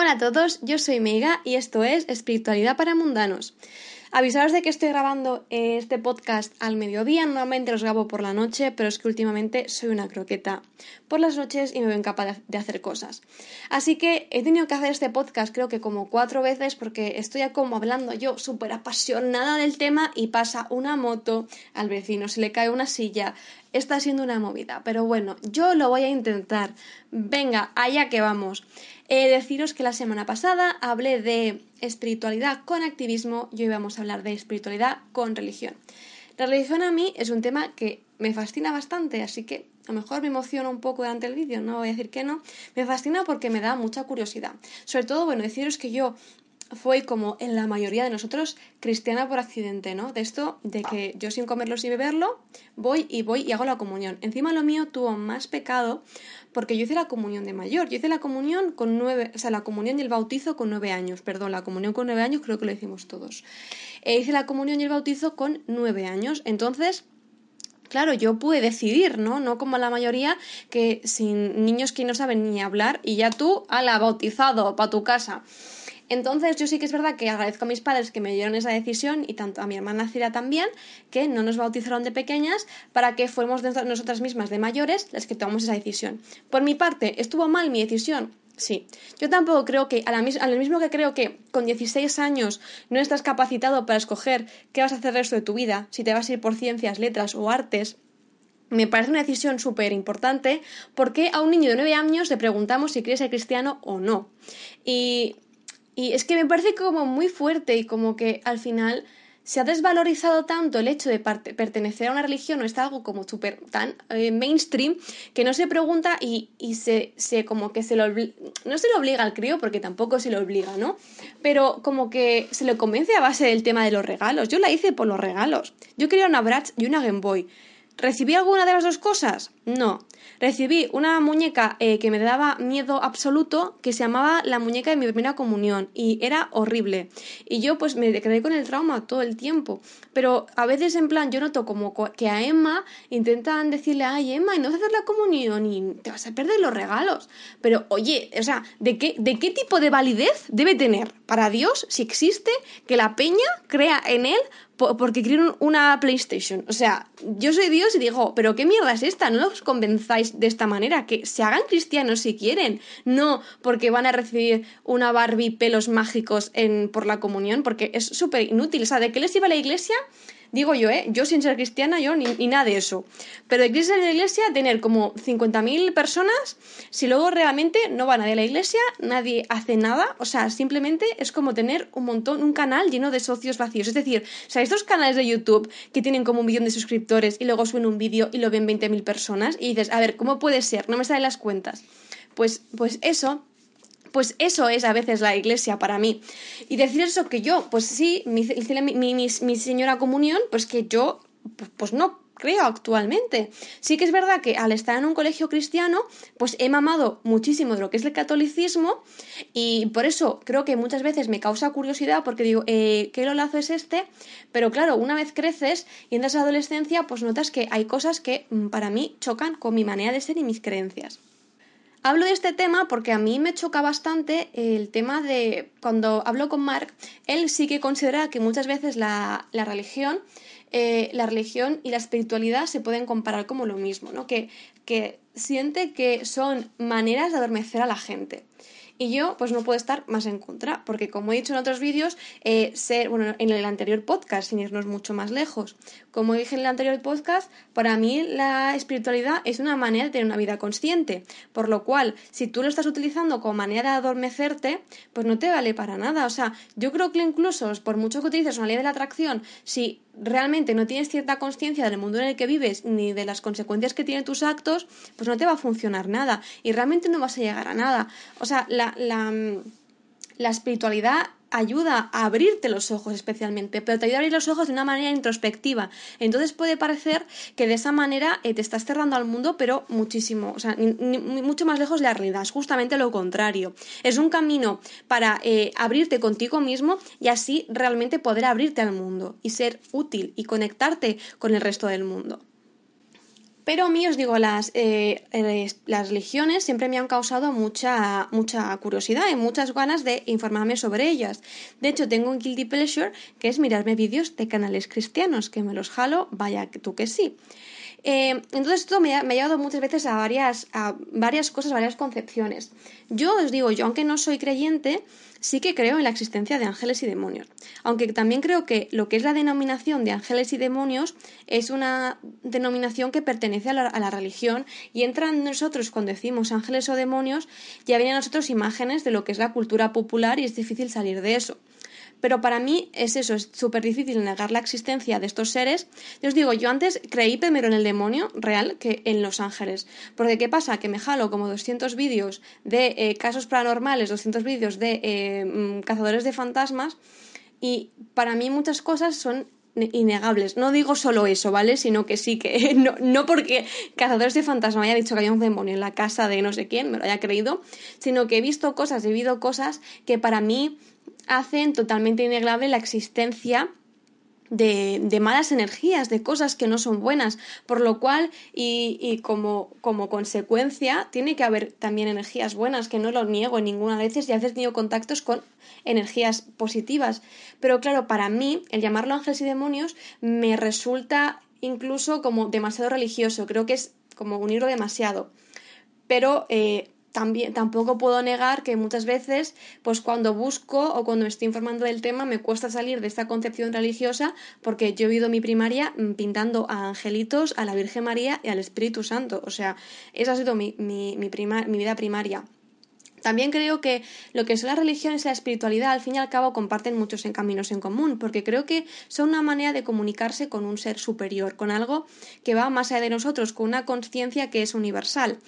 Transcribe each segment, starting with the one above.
Hola a todos, yo soy Meiga y esto es Espiritualidad para Mundanos. Avisaros de que estoy grabando este podcast al mediodía, normalmente los grabo por la noche, pero es que últimamente soy una croqueta por las noches y me veo incapaz de hacer cosas. Así que he tenido que hacer este podcast creo que como cuatro veces porque estoy como hablando yo súper apasionada del tema y pasa una moto al vecino, se le cae una silla, está siendo una movida, pero bueno, yo lo voy a intentar. Venga, allá que vamos. Eh, deciros que la semana pasada hablé de espiritualidad con activismo y hoy vamos a hablar de espiritualidad con religión. La religión a mí es un tema que me fascina bastante, así que a lo mejor me emociona un poco durante el vídeo, no voy a decir que no. Me fascina porque me da mucha curiosidad. Sobre todo, bueno, deciros que yo fue como en la mayoría de nosotros cristiana por accidente, ¿no? De esto, de que yo sin comerlo, sin beberlo, voy y voy y hago la comunión. Encima lo mío tuvo más pecado porque yo hice la comunión de mayor. Yo hice la comunión con nueve, o sea, la comunión y el bautizo con nueve años, perdón, la comunión con nueve años creo que lo hicimos todos. E hice la comunión y el bautizo con nueve años. Entonces, Claro, yo pude decidir, ¿no? No como la mayoría que sin niños que no saben ni hablar y ya tú, ala, bautizado, para tu casa. Entonces yo sí que es verdad que agradezco a mis padres que me dieron esa decisión y tanto a mi hermana Cira también, que no nos bautizaron de pequeñas para que fuéramos nosotras mismas de mayores las que tomamos esa decisión. Por mi parte, ¿estuvo mal mi decisión? Sí. Yo tampoco creo que, a, lo mismo que creo que con 16 años no estás capacitado para escoger qué vas a hacer el resto de tu vida, si te vas a ir por ciencias, letras o artes, me parece una decisión súper importante porque a un niño de 9 años le preguntamos si quiere ser cristiano o no. Y y es que me parece como muy fuerte y como que al final se ha desvalorizado tanto el hecho de pertenecer a una religión o es algo como súper tan eh, mainstream que no se pregunta y, y se, se, como que se lo no se lo obliga al crío porque tampoco se lo obliga, ¿no? Pero como que se le convence a base del tema de los regalos. Yo la hice por los regalos. Yo quería una Bratz y una Game Boy. ¿Recibí alguna de las dos cosas? No. Recibí una muñeca eh, que me daba miedo absoluto, que se llamaba la muñeca de mi primera comunión, y era horrible. Y yo pues me quedé con el trauma todo el tiempo. Pero a veces en plan yo noto como que a Emma intentan decirle, ay Emma, y no vas a hacer la comunión y te vas a perder los regalos. Pero oye, o sea, ¿de qué, de qué tipo de validez debe tener para Dios, si existe, que la peña crea en él porque quieren una PlayStation. O sea, yo soy Dios y digo, pero ¿qué mierda es esta? No los convenzáis de esta manera, que se hagan cristianos si quieren. No porque van a recibir una Barbie pelos mágicos en, por la comunión, porque es súper inútil. O sea, ¿de qué les iba la iglesia? Digo yo, ¿eh? Yo sin ser cristiana, yo ni, nada de eso. Pero de iglesia en la iglesia, tener como 50.000 personas, si luego realmente no va nadie a la iglesia, nadie hace nada, o sea, simplemente es como tener un montón, un canal lleno de socios vacíos. Es decir, o sea, estos canales de YouTube que tienen como un millón de suscriptores y luego suben un vídeo y lo ven 20.000 personas y dices, a ver, ¿cómo puede ser? No me salen las cuentas. Pues, pues eso pues eso es a veces la iglesia para mí. Y decir eso que yo, pues sí, mi, mi, señora comunión, pues que yo, pues, pues no creo actualmente. Sí que es verdad que al estar en un colegio cristiano, pues he mamado muchísimo de lo que es el catolicismo y por eso creo que muchas veces me causa curiosidad porque digo, eh, ¿qué lolazo es este? Pero claro, una vez creces y entras a la adolescencia, pues notas que hay cosas que mm, para mí chocan con mi manera de ser y mis creencias. Hablo de este tema porque a mí me choca bastante el tema de cuando hablo con Mark, él sí que considera que muchas veces la, religión, eh, la religión y la espiritualidad se pueden comparar como lo mismo, ¿no? Que, que siente que son maneras de adormecer a la gente. Y yo, pues no puedo estar más en contra, porque como he dicho en otros vídeos, eh, ser, bueno, en el anterior podcast, sin irnos mucho más lejos, como dije en el anterior podcast, para mí la espiritualidad es una manera de tener una vida consciente, por lo cual, si tú lo estás utilizando como manera de adormecerte, pues no te vale para nada. O sea, yo creo que incluso, por mucho que utilices una ley de la atracción, si realmente no tienes cierta conciencia del mundo en el que vives ni de las consecuencias que tienen tus actos, pues no te va a funcionar nada y realmente no vas a llegar a nada. O sea, la, la, la espiritualidad ayuda a abrirte los ojos especialmente, pero te ayuda a abrir los ojos de una manera introspectiva. Entonces puede parecer que de esa manera eh, te estás cerrando al mundo, pero muchísimo, o sea, mucho más lejos de la realidad. Es justamente lo contrario. Es un camino para eh, abrirte contigo mismo y así realmente poder abrirte al mundo y ser útil y conectarte con el resto del mundo. Pero a mí os digo, las, eh, las religiones siempre me han causado mucha, mucha curiosidad y muchas ganas de informarme sobre ellas. De hecho, tengo un guilty pleasure que es mirarme vídeos de canales cristianos, que me los jalo, vaya tú que sí. Eh, entonces esto me ha, llevado muchas veces a varias, a varias cosas, varias concepciones. Yo os digo, yo aunque no soy creyente, sí que creo en la existencia de ángeles y demonios. Aunque también creo que lo que es la denominación de ángeles y demonios es una denominación que pertenece a la, a la religión y entra en nosotros cuando decimos ángeles o demonios, ya vienen a nosotros imágenes de lo que es la cultura popular y es difícil salir de eso. Pero para mí es eso, es súper difícil negar la existencia de estos seres. os digo, yo antes creí primero en el demonio real que en los ángeles. Porque ¿qué pasa? Que me jalo como 200 vídeos de eh, casos paranormales, 200 vídeos de eh, mm, cazadores de fantasmas y para mí muchas cosas son innegables. No digo solo eso, ¿vale? Sino que sí que no, no porque Cazadores de Fantasmas haya dicho que había un demonio en la casa de no sé quién, me lo haya creído, sino que he visto cosas, he vivido cosas que para mí hacen totalmente innegable la existencia de, de, malas energías, de cosas que no son buenas, por lo cual y, como, como, consecuencia tiene que haber también energías buenas, que no lo niego en ninguna veces y a tenido contactos con energías positivas, pero claro, para mí el llamarlo ángeles y demonios me resulta incluso como demasiado religioso, creo que es como unirlo demasiado, pero eh, también, tampoco puedo negar que muchas veces, pues cuando busco o cuando me estoy informando del tema, me cuesta salir de esta concepción religiosa porque yo he vivido mi primaria mm, pintando a angelitos, a la Virgen María y al Espíritu Santo. O sea, esa ha sido mi, mi, mi, mi vida primaria. También creo que lo que son las religiones y la espiritualidad al fin y al cabo comparten muchos caminos en común, porque creo que son una manera de comunicarse con un ser superior, con algo que va más allá de nosotros, con una conciencia que es universal.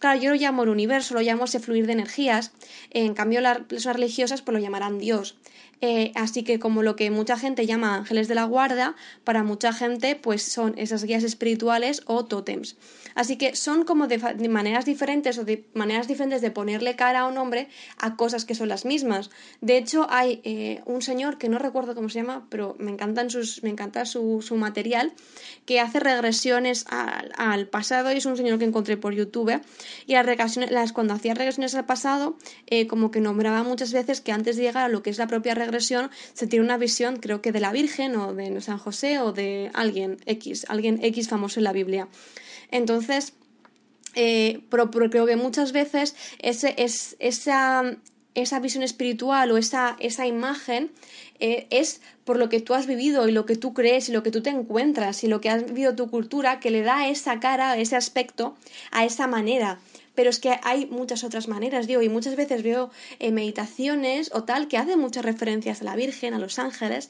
Claro, yo lo llamo el universo, lo llamo ese fluir de energías, en cambio las personas religiosas pues lo llamarán Dios. Eh, así que como lo que mucha gente llama ángeles de la guarda, para mucha gente pues son esas guías espirituales o tótems. Así que son como de, maneras diferentes o de maneras diferentes de ponerle cara a un hombre a cosas que son las mismas. De hecho, hay eh, un señor que no recuerdo cómo se llama, pero me, encantan sus, me encanta su, su material, que hace regresiones al, pasado y es un señor que encontré por YouTube. Y las, cuando hacía regresiones al pasado, eh, como que nombraba muchas veces que antes de llegar a lo que es la propia regresión, se tiene una visión, creo que de la Virgen o de San José o de alguien X, alguien X famoso en la Biblia. Entonces, eh, creo que muchas veces esa, esa visión espiritual o esa, esa imagen eh, es por lo que tú has vivido y lo que tú crees y lo que tú te encuentras y lo que has vivido tu cultura que le da esa cara, ese aspecto a esa manera pero es que hay muchas otras maneras, digo, y muchas veces veo eh, meditaciones o tal que hacen muchas referencias a la Virgen, a los ángeles,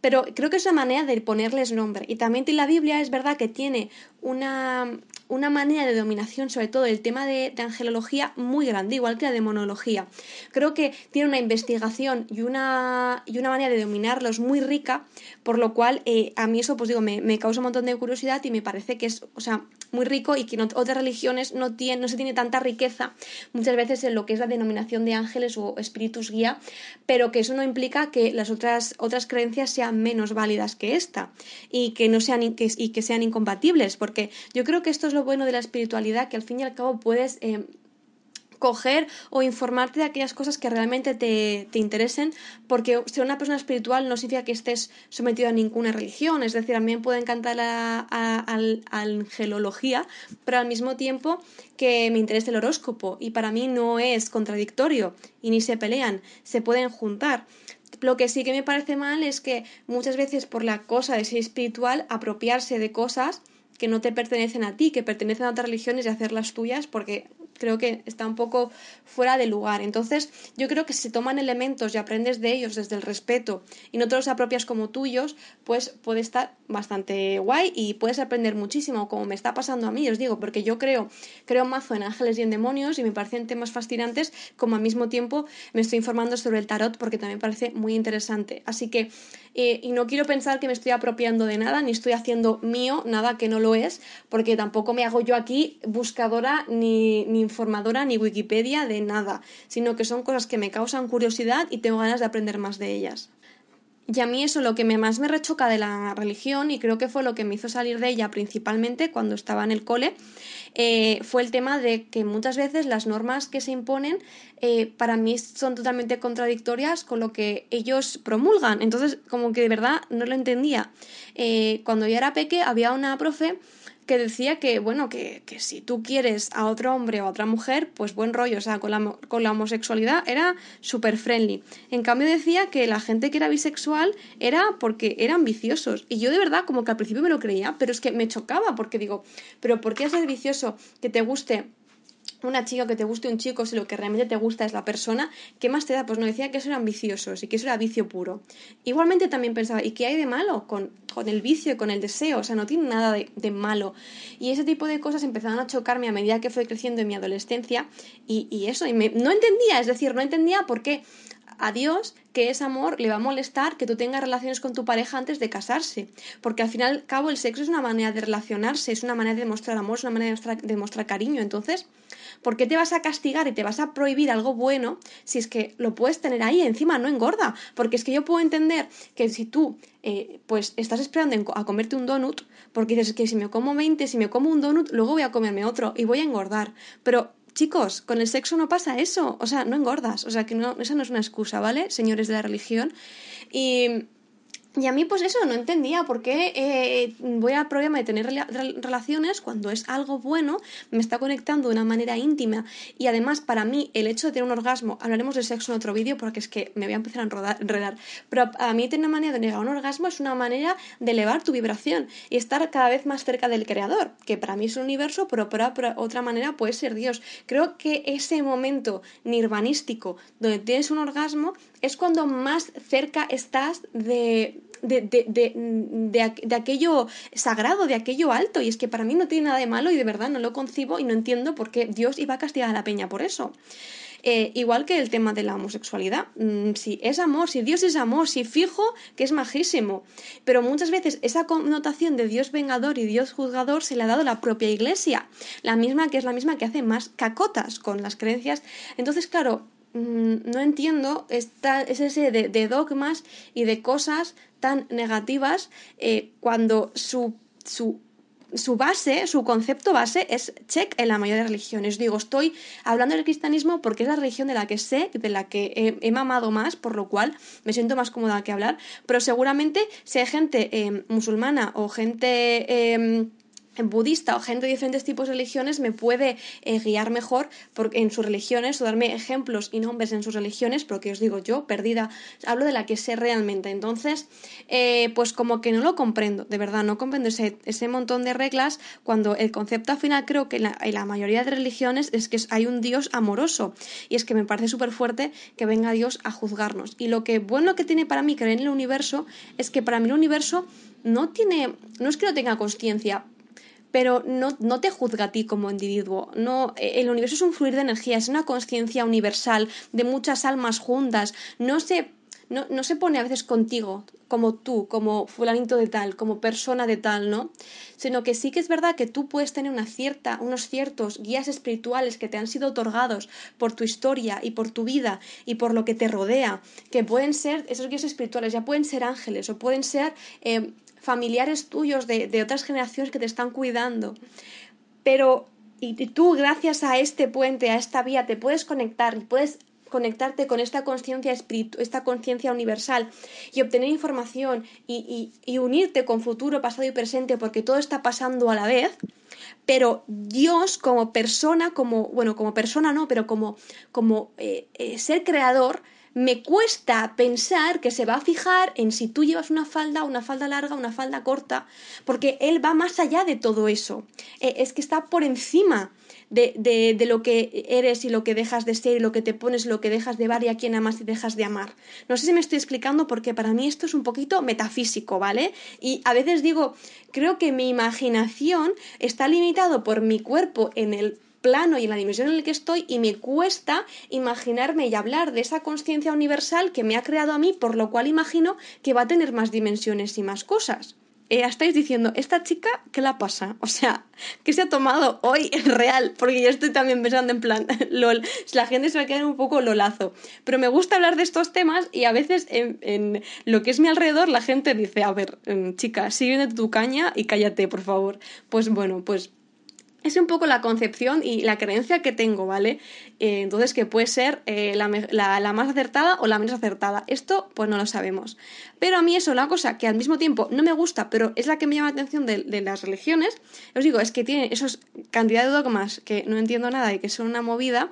pero creo que es una manera de ponerles nombre. Y también la Biblia es verdad que tiene una, una manera de dominación, sobre todo el tema de, angelología, muy grande, igual que la demonología. Creo que tiene una investigación y una, y una manera de dominarlos muy rica, por lo cual eh, a mí eso, pues digo, me, causa un montón de curiosidad y me parece que es, o sea, muy rico y que en otras religiones no, tiene, no se tiene tanta riqueza muchas veces en lo que es la denominación de ángeles o espíritus guía, pero que eso no implica que las otras, otras creencias sean menos válidas que esta y que, no sean, que, y que sean incompatibles, porque yo creo que esto es lo bueno de la espiritualidad, que al fin y al cabo puedes eh, coger o informarte de aquellas cosas que realmente te, te, interesen, porque ser una persona espiritual no significa que estés sometido a ninguna religión, es decir, a mí me puede encantar la angelología, pero al mismo tiempo que me interesa el horóscopo y para mí no es contradictorio y ni se pelean, se pueden juntar. Lo que sí que me parece mal es que muchas veces por la cosa de ser espiritual apropiarse de cosas que no te pertenecen a ti, que pertenecen a otras religiones y hacerlas tuyas porque creo que está un poco fuera de lugar. Entonces, yo creo que si toman elementos y aprendes de ellos desde el respeto y no te los apropias como tuyos, pues puede estar bastante guay y puedes aprender muchísimo, como me está pasando a mí, os digo, porque yo creo, creo mazo en ángeles y en demonios y me parecen temas fascinantes, como al mismo tiempo me estoy informando sobre el tarot porque también parece muy interesante. Así que, eh, y no quiero pensar que me estoy apropiando de nada, ni estoy haciendo mío nada que no es, porque tampoco me hago yo aquí buscadora ni, ni informadora ni Wikipedia de nada, sino que son cosas que me causan curiosidad y tengo ganas de aprender más de ellas. Y a mí eso lo que más me rechoca de la religión, y creo que fue lo que me hizo salir de ella principalmente cuando estaba en el cole, eh, fue el tema de que muchas veces las normas que se imponen eh, para mí son totalmente contradictorias con lo que ellos promulgan. Entonces, como que de verdad no lo entendía. Eh, cuando yo era peque había una profe que decía que, bueno, que, que, si tú quieres a otro hombre o a otra mujer, pues buen rollo, o sea, con la, con la homosexualidad era súper friendly. En cambio decía que la gente que era bisexual era porque eran viciosos. Y yo de verdad como que al principio me lo creía, pero es que me chocaba porque digo, pero ¿por qué es vicioso que te guste una chica que te guste un chico si lo que realmente te gusta es la persona, ¿qué más te da? Pues no decía que eso era ambiciosos y que eso era vicio puro. Igualmente también pensaba, ¿y qué hay de malo con, con el vicio y con el deseo? O sea, no tiene nada de, malo. Y ese tipo de cosas empezaron a chocarme a medida que fue creciendo en mi adolescencia y, y eso, y me, no entendía, es decir, no entendía por qué a Dios que es amor le va a molestar que tú tengas relaciones con tu pareja antes de casarse. Porque al final, cabo, el sexo es una manera de relacionarse, es una manera de mostrar amor, es una manera de mostrar, cariño. Entonces, ¿por qué te vas a castigar y te vas a prohibir algo bueno si es que lo puedes tener ahí encima, no engorda? Porque es que yo puedo entender que si tú eh, pues estás esperando a comerte un donut, porque dices que si me como 20, si me como un donut, luego voy a comerme otro y voy a engordar. Pero chicos, con el sexo no pasa eso, o sea, no engordas, o sea, que no, esa no es una excusa, ¿vale? Señores de la religión. Y y a mí, pues eso, no entendía por qué eh, voy al problema de tener relaciones cuando es algo bueno, me está conectando de una manera íntima. Y además, para mí, el hecho de tener un orgasmo, hablaremos de sexo en otro vídeo porque es que me voy a empezar a enredar, pero a mí tener una manera de negar un orgasmo es una manera de elevar tu vibración y estar cada vez más cerca del creador, que para mí es un universo, pero por otra manera puede ser Dios. Creo que ese momento nirvanístico donde tienes un orgasmo es cuando más cerca estás de, de, de, de, aquello sagrado, de aquello alto. Y es que para mí no tiene nada de malo y de verdad no lo concibo y no entiendo por qué Dios iba a castigar a la peña por eso. Eh, igual que el tema de la homosexualidad. Mm, si es amor, si Dios es amor, si fijo que es majísimo. Pero muchas veces esa connotación de Dios vengador y Dios juzgador se le ha dado la propia iglesia. La misma que es la misma que hace más cacotas con las creencias. Entonces, claro, Mm, no entiendo esta, es ese de, dogmas y de cosas tan negativas eh, cuando su, su, su, base, su concepto base es check en la mayoría de religiones. Digo, estoy hablando del cristianismo porque es la religión de la que sé, de la que he, mamado más, por lo cual me siento más cómoda que hablar, pero seguramente si hay gente eh, musulmana o gente... Em, budista o gente de diferentes tipos de religiones me puede eh, guiar mejor en sus religiones o darme ejemplos y nombres en sus religiones, porque os digo yo, perdida, hablo de la que sé realmente. Entonces, eh, pues como que no lo comprendo, de verdad, no comprendo ese, ese montón de reglas cuando el concepto al final creo que en la, mayoría de religiones es que hay un Dios amoroso y es que me parece súper fuerte que venga Dios a juzgarnos. Y lo que bueno que tiene para mí creer en el universo es que para mí el universo no tiene, no es que no tenga conciencia, pero no, no, te juzga a ti como individuo. No, el universo es un fluir de energía, es una conciencia universal de muchas almas juntas. No se, no, no se pone a veces contigo como tú, como fulanito de tal, como persona de tal, ¿no? Sino que sí que es verdad que tú puedes tener una cierta, unos ciertos guías espirituales que te han sido otorgados por tu historia y por tu vida y por lo que te rodea, que pueden ser, esos guías espirituales ya pueden ser ángeles o pueden ser eh, familiares tuyos de, otras generaciones que te están cuidando. Pero y tú gracias a este puente, a esta vía, te puedes conectar y puedes conectarte con esta conciencia esta conciencia universal y obtener información y, unirte con futuro, pasado y presente porque todo está pasando a la vez, pero Dios como persona, como, bueno, como persona no, pero como, como eh, eh, ser creador, me cuesta pensar que se va a fijar en si tú llevas una falda, una falda larga, una falda corta, porque él va más allá de todo eso. Eh, es que está por encima de, de, lo que eres y lo que dejas de ser y lo que te pones, lo que dejas de ver y a quién amas y dejas de amar. No sé si me estoy explicando porque para mí esto es un poquito metafísico, ¿vale? Y a veces digo, creo que mi imaginación está limitado por mi cuerpo en el plano y en la dimensión en la que estoy y me cuesta imaginarme y hablar de esa conciencia universal que me ha creado a mí, por lo cual imagino que va a tener más dimensiones y más cosas. eh, estáis diciendo, ¿esta chica qué la pasa? O sea, ¿qué se ha tomado hoy en real? Porque yo estoy también pensando en plan, la gente se va a quedar un poco lolazo. Pero me gusta hablar de estos temas y a veces en, lo que es mi alrededor la gente dice, a ver, mm, chica, sigue de tu caña y cállate, por favor. Pues bueno, pues es un poco la concepción y la creencia que tengo, ¿vale? Eh, entonces, que puede ser eh, la, más acertada o la menos acertada. Esto, pues no lo sabemos. Pero a mí eso, una cosa que al mismo tiempo no me gusta, pero es la que me llama la atención de, de las religiones, os digo, es que tiene esos cantidad de dogmas que no entiendo nada y que son una movida,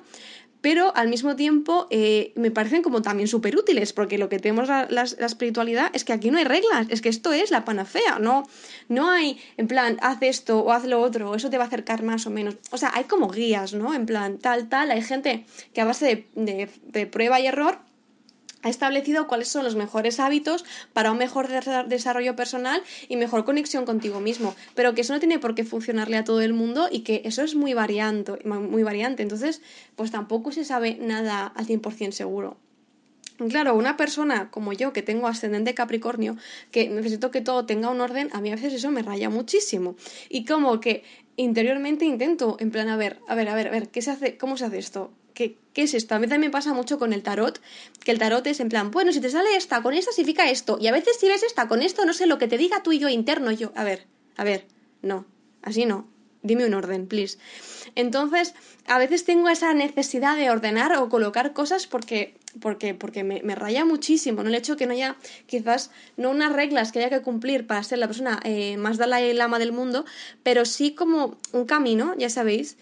pero al mismo tiempo eh, me parecen como también súper útiles, porque lo que tenemos la, la, espiritualidad es que aquí no hay reglas, es que esto es la panacea, no, no hay en plan, haz esto o haz lo otro, eso te va a acercar más o menos. O sea, hay como guías, ¿no? En plan, tal, tal, hay gente que a base de, de prueba y error ha establecido cuáles son los mejores hábitos para un mejor desarrollo personal y mejor conexión contigo mismo, pero que eso no tiene por qué funcionarle a todo el mundo y que eso es muy variante, muy variante. Entonces, pues tampoco se sabe nada al 100% seguro. Claro, una persona como yo, que tengo ascendente Capricornio, que necesito que todo tenga un orden, a mí a veces eso me raya muchísimo. Y como que interiormente intento, en plan, a ver, a ver, a ver, a ver, ¿qué se hace? ¿Cómo se hace esto? ¿Qué, ¿Qué es esto? A mí también me pasa mucho con el tarot, que el tarot es en plan, bueno, si te sale esta, con esta significa esto, y a veces si ves esta, con esto, no sé, lo que te diga tú y yo interno, yo, a ver, a ver, no, así no, dime un orden, please. Entonces, a veces tengo esa necesidad de ordenar o colocar cosas porque, porque, porque me, raya muchísimo, ¿no? El hecho que no haya quizás, no unas reglas que haya que cumplir para ser la persona eh, más Dalai Lama del mundo, pero sí como un camino, ya sabéis,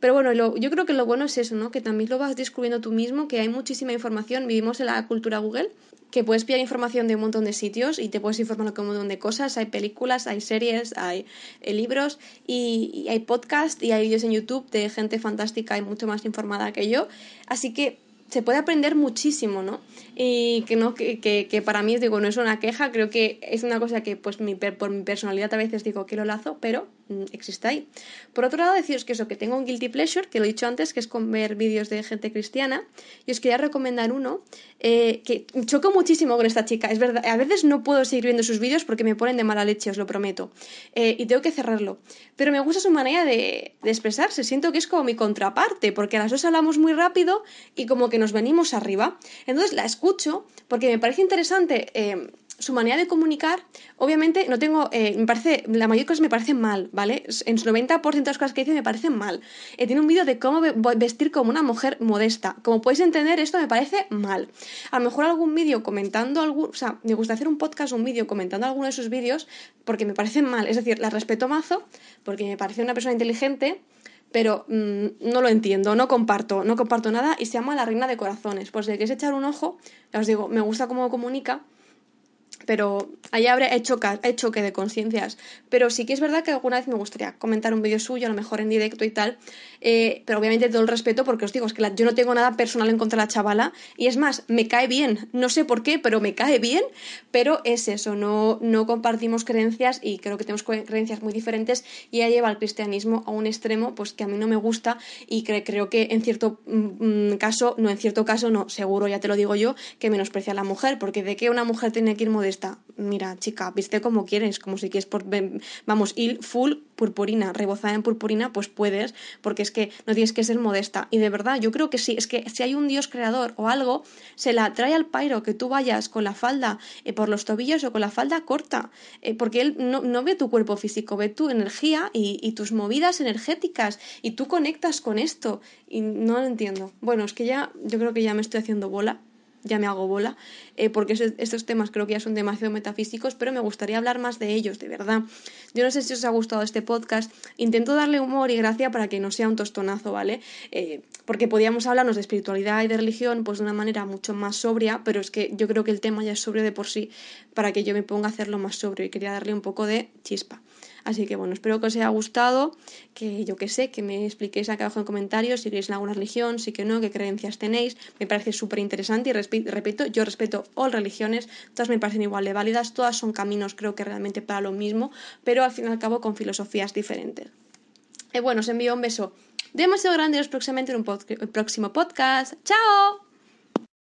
pero bueno, yo creo que lo bueno es eso, ¿no? Que también lo vas descubriendo tú mismo, que hay muchísima información. Vivimos en la cultura Google, que puedes pillar información de un montón de sitios y te puedes informar de un montón de cosas. Hay películas, hay series, hay eh, libros y, hay podcast y hay vídeos en YouTube de gente fantástica y mucho más informada que yo. Así que se puede aprender muchísimo, ¿no? Y que no, que, que, para mí, digo, no es una queja, creo que es una cosa que, pues, mi, por mi personalidad a veces digo que lo lazo, pero mm, existe ahí. Por otro lado, deciros que eso, que tengo un guilty pleasure, que lo he dicho antes, que es con ver vídeos de gente cristiana, y os quería recomendar uno eh, que choco muchísimo con esta chica, es verdad, a veces no puedo seguir viendo sus vídeos porque me ponen de mala leche, os lo prometo, eh, y tengo que cerrarlo, pero me gusta su manera de, de expresarse, siento que es como mi contraparte, porque a las dos hablamos muy rápido y como que nos venimos arriba. Entonces la escucho porque me parece interesante eh, su manera de comunicar. Obviamente no tengo, eh, me parece, la mayoría de cosas me parecen mal, ¿vale? En su 90% de las cosas que dice me parecen mal. Eh, tiene un vídeo de cómo vestir como una mujer modesta. Como podéis entender, esto me parece mal. A lo mejor algún vídeo comentando algún, o sea, me gusta hacer un podcast, un vídeo comentando alguno de sus vídeos porque me parecen mal. Es decir, la respeto mazo porque me parece una persona inteligente pero mm, no lo entiendo, no comparto, no comparto nada y se llama La Reina de Corazones. Pues si queréis echar un ojo, ya os digo, me gusta cómo comunica pero ahí habrá hecho, choque de conciencias. Pero sí que es verdad que alguna vez me gustaría comentar un vídeo suyo, a lo mejor en directo y tal, eh, pero obviamente todo el respeto porque os digo, es que yo no tengo nada personal en contra de la chavala y es más, me cae bien, no sé por qué, pero me cae bien, pero es eso, no, no compartimos creencias y creo que tenemos creencias muy diferentes y ella lleva el cristianismo a un extremo pues que a mí no me gusta y creo que en cierto mm, mm, caso, no en cierto caso, no, seguro, ya te lo digo yo, que menosprecia a la mujer, porque de que una mujer tiene que ir modesta, mira, chica, viste como quieres, como si quieres, por, vamos, ir full purpurina, rebozada en purpurina, pues puedes, porque es que no tienes que ser modesta. Y de verdad, yo creo que sí, es que si hay un Dios creador o algo, se la trae al pairo que tú vayas con la falda eh, por los tobillos o con la falda corta, eh, porque él no, ve tu cuerpo físico, ve tu energía y, y tus movidas energéticas, y tú conectas con esto, y no lo entiendo. Bueno, es que ya, yo creo que ya me estoy haciendo bola ya me hago bola, eh, porque estos temas creo que ya son demasiado metafísicos, pero me gustaría hablar más de ellos, de verdad. Yo no sé si os ha gustado este podcast, intento darle humor y gracia para que no sea un tostonazo, ¿vale? Eh, porque podíamos hablarnos de espiritualidad y de religión pues de una manera mucho más sobria, pero es que yo creo que el tema ya es sobrio de por sí para que yo me ponga a hacerlo más sobrio y quería darle un poco de chispa. Así que bueno, espero que os haya gustado, que yo que sé, que me expliquéis acá abajo en comentarios si queréis en alguna religión, si que no, qué creencias tenéis. Me parece súper interesante y repito, yo respeto all religiones, todas me parecen igual de válidas, todas son caminos creo que realmente para lo mismo, pero al fin y al cabo con filosofías diferentes. Y bueno, os envío un beso demasiado grande y os próximamente en un próximo podcast. ¡Chao!